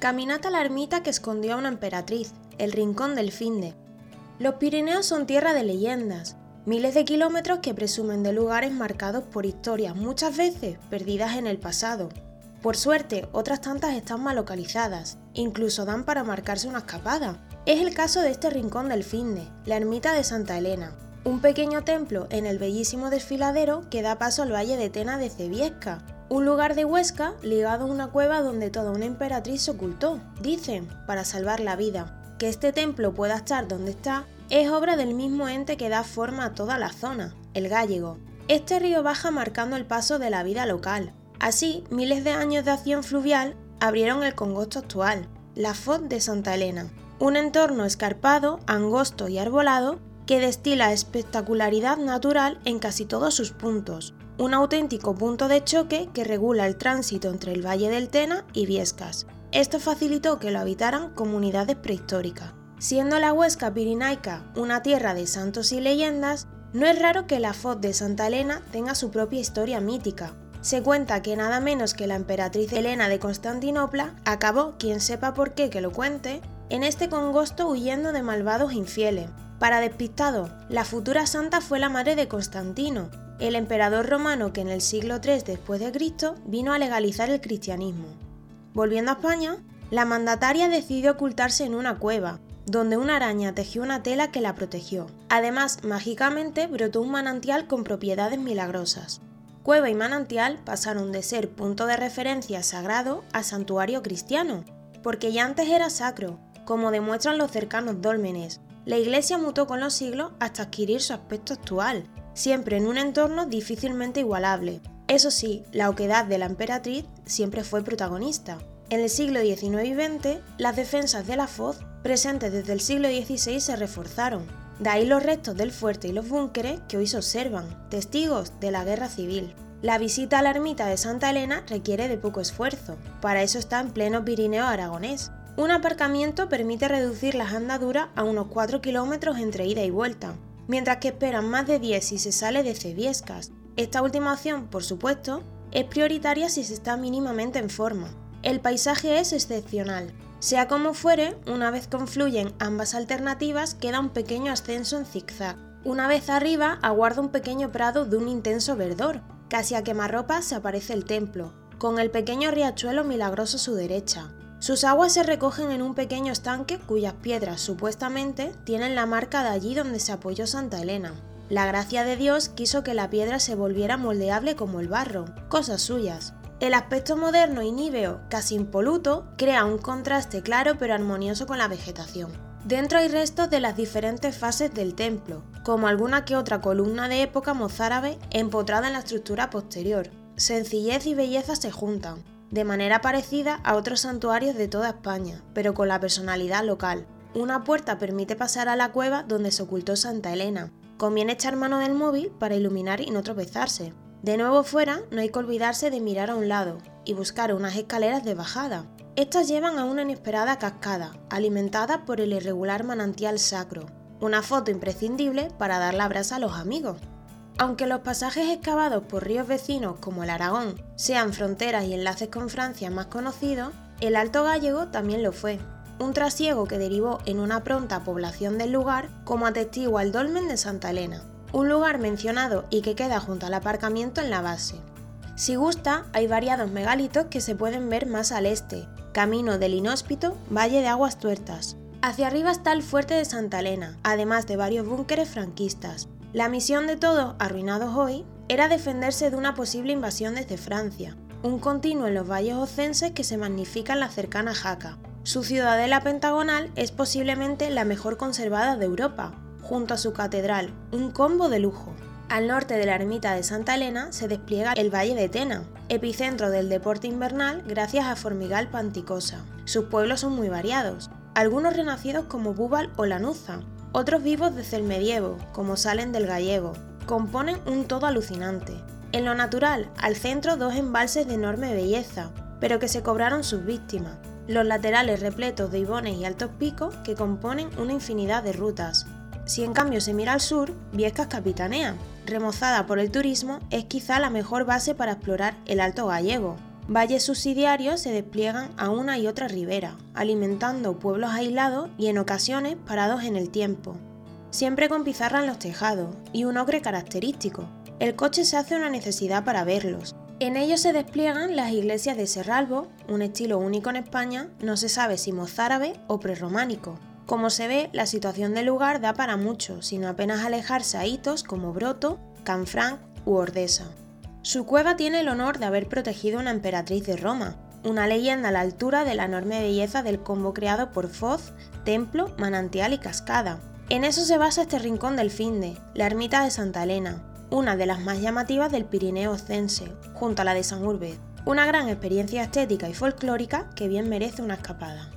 Caminata a la ermita que escondió a una emperatriz, el rincón del Finde. Los Pirineos son tierra de leyendas, miles de kilómetros que presumen de lugares marcados por historias muchas veces perdidas en el pasado. Por suerte, otras tantas están mal localizadas, incluso dan para marcarse una escapada. Es el caso de este rincón del Finde, la ermita de Santa Elena, un pequeño templo en el bellísimo desfiladero que da paso al valle de Tena de Cebiesca, un lugar de Huesca ligado a una cueva donde toda una emperatriz se ocultó, dicen, para salvar la vida. Que este templo pueda estar donde está es obra del mismo ente que da forma a toda la zona, el gallego. Este río baja marcando el paso de la vida local. Así, miles de años de acción fluvial abrieron el congosto actual, la Foz de Santa Elena, un entorno escarpado, angosto y arbolado que destila espectacularidad natural en casi todos sus puntos, un auténtico punto de choque que regula el tránsito entre el Valle del Tena y Viescas. Esto facilitó que lo habitaran comunidades prehistóricas. Siendo la Huesca Pirinaica una tierra de santos y leyendas, no es raro que la Foz de Santa Elena tenga su propia historia mítica. Se cuenta que nada menos que la emperatriz Elena de Constantinopla acabó, quien sepa por qué que lo cuente, en este congosto huyendo de malvados infieles. Para despistado, la futura santa fue la madre de Constantino, el emperador romano que en el siglo III después de Cristo vino a legalizar el cristianismo. Volviendo a España, la mandataria decidió ocultarse en una cueva, donde una araña tejió una tela que la protegió. Además, mágicamente brotó un manantial con propiedades milagrosas. Cueva y manantial pasaron de ser punto de referencia sagrado a santuario cristiano, porque ya antes era sacro, como demuestran los cercanos dólmenes. La iglesia mutó con los siglos hasta adquirir su aspecto actual, siempre en un entorno difícilmente igualable. Eso sí, la oquedad de la emperatriz siempre fue protagonista. En el siglo XIX y XX, las defensas de la Foz, presentes desde el siglo XVI, se reforzaron. De ahí los restos del fuerte y los búnkeres que hoy se observan, testigos de la guerra civil. La visita a la ermita de Santa Elena requiere de poco esfuerzo, para eso está en pleno Pirineo aragonés. Un aparcamiento permite reducir las andaduras a unos 4 kilómetros entre ida y vuelta, mientras que esperan más de 10 si se sale de Cebiescas. Esta última opción, por supuesto, es prioritaria si se está mínimamente en forma. El paisaje es excepcional. Sea como fuere, una vez confluyen ambas alternativas queda un pequeño ascenso en zigzag. Una vez arriba aguarda un pequeño prado de un intenso verdor. Casi a quemarropa se aparece el templo, con el pequeño riachuelo milagroso a su derecha. Sus aguas se recogen en un pequeño estanque cuyas piedras supuestamente tienen la marca de allí donde se apoyó Santa Elena. La gracia de Dios quiso que la piedra se volviera moldeable como el barro, cosas suyas. El aspecto moderno y níveo, casi impoluto, crea un contraste claro pero armonioso con la vegetación. Dentro hay restos de las diferentes fases del templo, como alguna que otra columna de época mozárabe empotrada en la estructura posterior. Sencillez y belleza se juntan, de manera parecida a otros santuarios de toda España, pero con la personalidad local. Una puerta permite pasar a la cueva donde se ocultó Santa Elena. Conviene echar mano del móvil para iluminar y no tropezarse. De nuevo fuera, no hay que olvidarse de mirar a un lado y buscar unas escaleras de bajada. Estas llevan a una inesperada cascada, alimentada por el irregular manantial sacro. Una foto imprescindible para dar la brasa a los amigos. Aunque los pasajes excavados por ríos vecinos como el Aragón sean fronteras y enlaces con Francia más conocidos, el Alto Gallego también lo fue, un trasiego que derivó en una pronta población del lugar como atestigua el dolmen de Santa Elena, un lugar mencionado y que queda junto al aparcamiento en la base. Si gusta, hay variados megalitos que se pueden ver más al este, camino del inhóspito Valle de Aguas Tuertas. Hacia arriba está el fuerte de Santa Elena, además de varios búnkeres franquistas, la misión de todos, arruinados hoy, era defenderse de una posible invasión desde Francia, un continuo en los valles ocenses que se magnifica en la cercana Jaca. Su ciudadela pentagonal es posiblemente la mejor conservada de Europa, junto a su catedral, un combo de lujo. Al norte de la ermita de Santa Elena se despliega el Valle de Tena, epicentro del deporte invernal gracias a Formigal Panticosa. Sus pueblos son muy variados, algunos renacidos como Búbal o Lanuza, otros vivos desde el medievo, como salen del gallego, componen un todo alucinante. En lo natural, al centro dos embalses de enorme belleza, pero que se cobraron sus víctimas. Los laterales repletos de ibones y altos picos que componen una infinidad de rutas. Si en cambio se mira al sur, Viescas Capitanea, remozada por el turismo, es quizá la mejor base para explorar el Alto Gallego. Valles subsidiarios se despliegan a una y otra ribera, alimentando pueblos aislados y en ocasiones parados en el tiempo, siempre con pizarra en los tejados y un ocre característico. El coche se hace una necesidad para verlos. En ellos se despliegan las iglesias de Serralbo, un estilo único en España, no se sabe si mozárabe o prerrománico. Como se ve, la situación del lugar da para mucho, sino apenas alejarse a hitos como Broto, Canfranc u Ordesa. Su cueva tiene el honor de haber protegido una emperatriz de Roma, una leyenda a la altura de la enorme belleza del combo creado por Foz, templo, manantial y cascada. En eso se basa este rincón del Finde, la ermita de Santa Elena, una de las más llamativas del Pirineo Ocense, junto a la de San Urbez. Una gran experiencia estética y folclórica que bien merece una escapada.